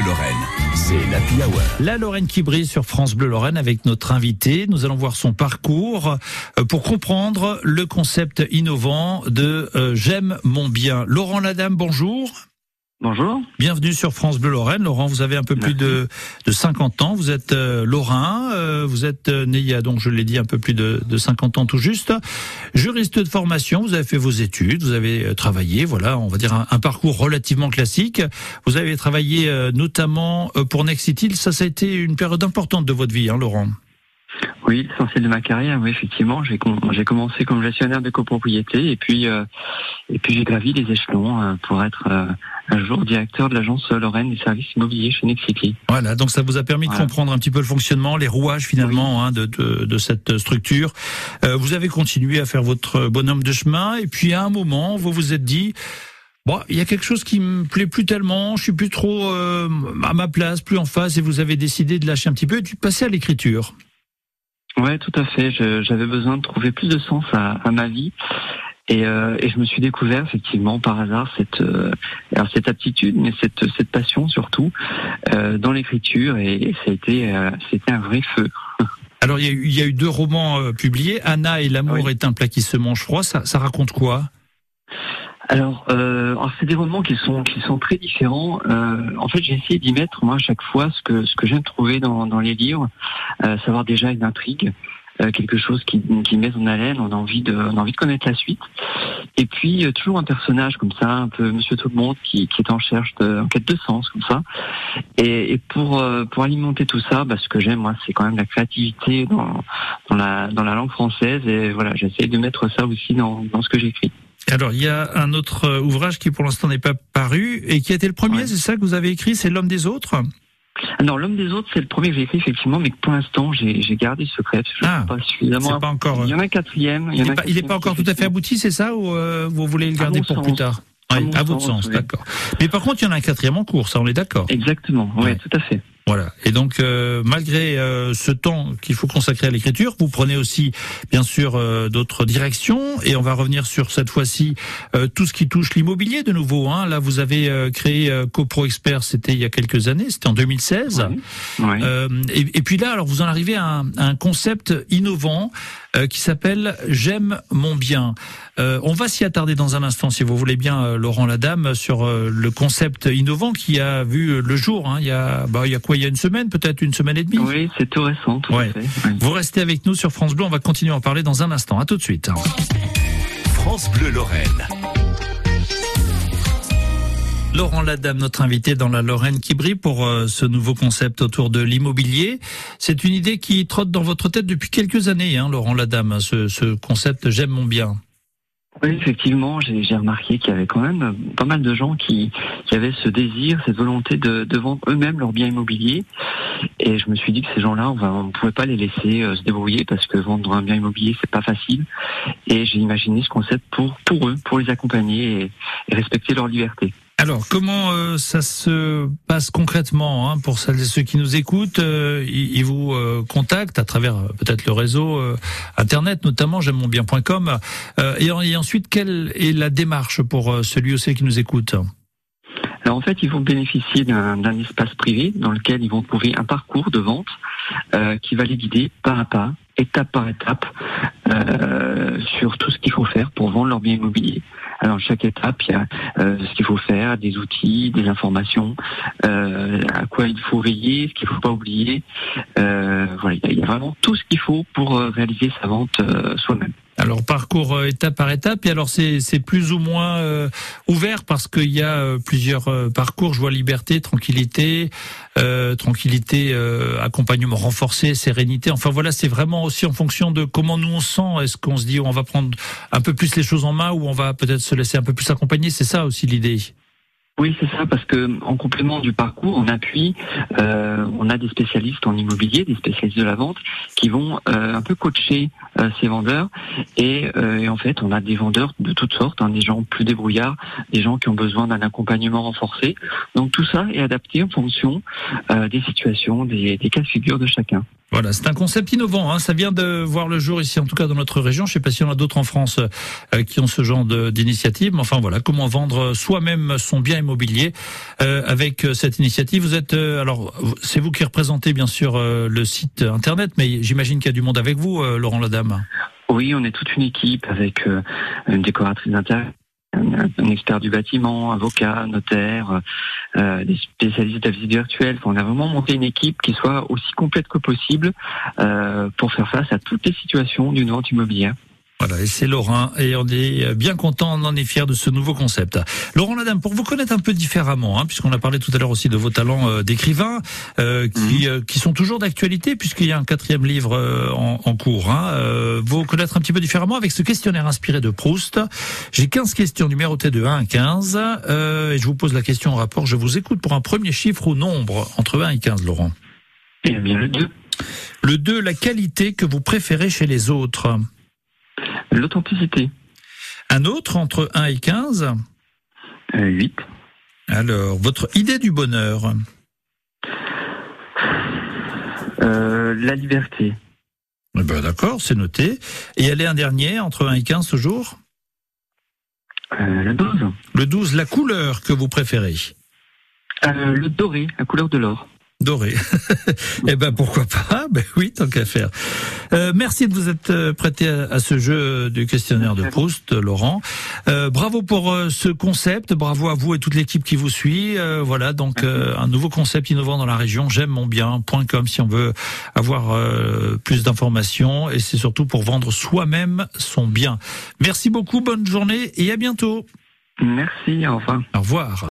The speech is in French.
Lorraine, c'est la. La Lorraine qui brille sur France Bleu Lorraine avec notre invité. Nous allons voir son parcours euh, pour comprendre le concept innovant de euh, J'aime mon bien. Laurent Ladame, bonjour. Bonjour. Bienvenue sur France Bleu Lorraine. Laurent, vous avez un peu plus de, de 50 ans. Vous êtes euh, lorrain. Euh, vous êtes euh, né il y a donc, je l'ai dit, un peu plus de, de 50 ans tout juste. Juriste de formation. Vous avez fait vos études. Vous avez euh, travaillé. Voilà, on va dire un, un parcours relativement classique. Vous avez travaillé notamment pour Nexity. Ça, ça a été une période importante de votre vie, hein, Laurent. Oui, l'essentiel de ma carrière, oui, effectivement. J'ai j'ai commencé comme gestionnaire de copropriété et puis euh, et puis j'ai gravi les échelons euh, pour être euh, un jour directeur de l'agence Lorraine des services immobiliers chez Nexity. Voilà, donc ça vous a permis de comprendre un petit peu le fonctionnement, les rouages finalement hein, de, de, de cette structure. Euh, vous avez continué à faire votre bonhomme de chemin et puis à un moment, vous vous êtes dit. Bon, il y a quelque chose qui me plaît plus tellement, je suis plus trop euh, à ma place, plus en face, et vous avez décidé de lâcher un petit peu et de passer à l'écriture. Ouais, tout à fait. J'avais besoin de trouver plus de sens à, à ma vie. Et, euh, et je me suis découvert effectivement par hasard cette euh, alors cette aptitude, mais cette cette passion surtout euh, dans l'écriture et, et ça a été c'était un vrai feu. Alors il y a eu, il y a eu deux romans publiés, Anna et l'amour Oui. est un plat qui se mange froid. Ça, ça raconte quoi? Alors, euh, alors c'est des romans qui sont qui sont très différents. Euh, en fait, j'ai essayé d'y mettre moi à chaque fois ce que ce que j'aime trouver dans dans les livres, euh, savoir déjà une intrigue, quelque chose qui qui met en haleine. On a envie de on a envie de connaître la suite. Et puis euh, toujours un personnage comme ça, un peu Monsieur Tout le Monde qui qui est en de, en quête de sens comme ça. Et, et pour euh, pour alimenter tout ça, bah, ce que j'aime moi, c'est quand même la créativité dans dans la dans la langue française. Et voilà, j'essaie de mettre ça aussi dans dans ce que j'écris. Alors il y a un autre euh, ouvrage qui pour l'instant n'est pas paru et qui a été le premier, Ouais. c'est ça que vous avez écrit, c'est L'homme des autres? Non, l'homme des autres, c'est le premier que j'ai écrit effectivement, mais que pour l'instant j'ai gardé secret. Je Ah, pas suffisamment. Pas encore. Il y euh, en a un quatrième. Il n'est pas, encore tout à fait abouti, c'est ça ou euh, vous voulez le garder pour sens. plus tard? À Oui, à votre sens, sens, oui. d'accord. Mais par contre, il y en a un quatrième en cours, ça on est d'accord. Exactement, oui, Ouais. tout à fait. Voilà. Et donc, euh, malgré euh, ce temps qu'il faut consacrer à l'écriture, vous prenez aussi, bien sûr, euh, d'autres directions. Et on va revenir sur cette fois-ci euh, tout ce qui touche l'immobilier de nouveau. Hein. Là, vous avez euh, créé euh, CoPro Expert, c'était il y a quelques années, c'était en 2016. Ouais. Ouais. Euh, et, et puis là, alors vous en arrivez à un, à un concept innovant euh, qui s'appelle J'aime mon bien. Euh, on va s'y attarder dans un instant, si vous voulez bien, euh, Laurent Ladame, sur euh, le concept innovant qui a vu le jour. Hein, il y a, bah, il y a quoi Il y a une semaine, peut-être une semaine et demie. Oui, c'est tout récent, tout Ouais. à fait. ouais. Vous restez avec nous sur France Bleu. On va continuer à en parler dans un instant. À tout de suite. France Bleu Lorraine. Laurent Ladame, notre invité dans la Lorraine qui brille pour euh, ce nouveau concept autour de l'immobilier. C'est une idée qui trotte dans votre tête depuis quelques années, hein, Laurent Ladame, ce, ce concept J'aime mon bien. Oui, effectivement, j'ai remarqué qu'il y avait quand même pas mal de gens qui, avaient ce désir, cette volonté de, vendre eux-mêmes leurs biens immobiliers. Et je me suis dit que ces gens-là, on ne pouvait pas les laisser euh, se débrouiller parce que vendre un bien immobilier, c'est pas facile. Et j'ai imaginé ce concept pour, pour eux, pour les accompagner et respecter leur liberté. Alors, comment euh, ça se passe concrètement hein, pour celles et ceux qui nous écoutent euh, Ils vous euh, contactent à travers peut-être le réseau internet, notamment j'aime mon bien.com. Euh, et, et ensuite, quelle est la démarche pour celui ou celle qui nous écoute Alors en fait, ils vont bénéficier d'un espace privé dans lequel ils vont trouver un parcours de vente qui va les guider pas à pas, étape par étape, euh, sur tout ce qu'il faut faire pour vendre leur bien immobilier. Alors chaque étape, il y a euh, ce qu'il faut faire, des outils, des informations, euh, à quoi il faut veiller, ce qu'il faut pas oublier. Voilà, il y a- vraiment tout ce qu'il faut pour réaliser sa vente soi-même. Alors parcours euh, étape par étape et alors c'est plus ou moins euh, ouvert parce qu'il y a euh, plusieurs euh, parcours. Je vois liberté, tranquillité, euh, tranquillité, euh, accompagnement renforcé, sérénité. Enfin voilà, c'est vraiment aussi en fonction de comment nous on se sent. Est-ce qu'on se dit on va prendre un peu plus les choses en main ou on va peut-être se laisser un peu plus accompagner? C'est ça aussi l'idée. Oui, c'est ça, parce que en complément du parcours, en appui, euh, on a des spécialistes en immobilier, des spécialistes de la vente, qui vont euh, un peu coacher euh, ces vendeurs. Et, euh, et en fait, on a des vendeurs de toutes sortes, hein, des gens plus débrouillards, des gens qui ont besoin d'un accompagnement renforcé. Donc tout ça est adapté en fonction des situations, des, des cas de figure de chacun. Voilà, c'est un concept innovant. Hein. Ça vient de voir le jour ici, en tout cas dans notre région. Je sais pas s'il y en a d'autres en France euh, qui ont ce genre d'initiative. Mais enfin voilà, comment vendre soi-même son bien immobilier euh, avec euh, cette initiative. Vous êtes alors, c'est vous qui représentez bien sûr le site internet, mais j'imagine qu'il y a du monde avec vous, Laurent Ladame. Oui, on est toute une équipe avec une décoratrice d'intérieur un expert du bâtiment, avocat, notaire, euh, des spécialistes de la visite virtuelle. on a vraiment monté une équipe qui soit aussi complète que possible euh, pour faire face à toutes les situations d'une vente immobilière. Voilà, et c'est Laurent, et on est bien content, on en est fier de ce nouveau concept. Laurent Ladame, pour vous connaître un peu différemment, hein, puisqu'on a parlé tout à l'heure aussi de vos talents euh, d'écrivain, euh, qui, mhm. euh, qui sont toujours d'actualité, puisqu'il y a un quatrième livre en, en, cours. Hein, vous connaître un petit peu différemment avec ce questionnaire inspiré de Proust. J'ai 15 questions numérotées de 1 à 15, et je vous pose la question en rapport. Je vous écoute pour un premier chiffre ou nombre entre 1 et 15, Laurent. Eh bien, le 2. Le 2, la qualité que vous préférez chez les autres. L'authenticité. Un autre entre 1 et 15 8. Euh, Alors, votre idée du bonheur euh, La liberté. Eh ben, D'accord, c'est noté. Et elle est un dernier, entre 1 et 15 toujours euh, Le 12. Le 12, la couleur que vous préférez Le doré, la couleur de l'or. Doré. eh ben pourquoi pas? Ben oui, tant qu'à faire. Euh, merci de vous être euh, prêté à, ce jeu du questionnaire de Proust, Laurent. Euh, bravo pour ce concept, bravo à vous et toute l'équipe qui vous suit. voilà, donc un nouveau concept innovant dans la région. J'aime mon bien.com si on veut avoir plus d'informations et c'est surtout pour vendre soi-même son bien. Merci beaucoup, bonne journée et à bientôt. Merci, au revoir. Au revoir.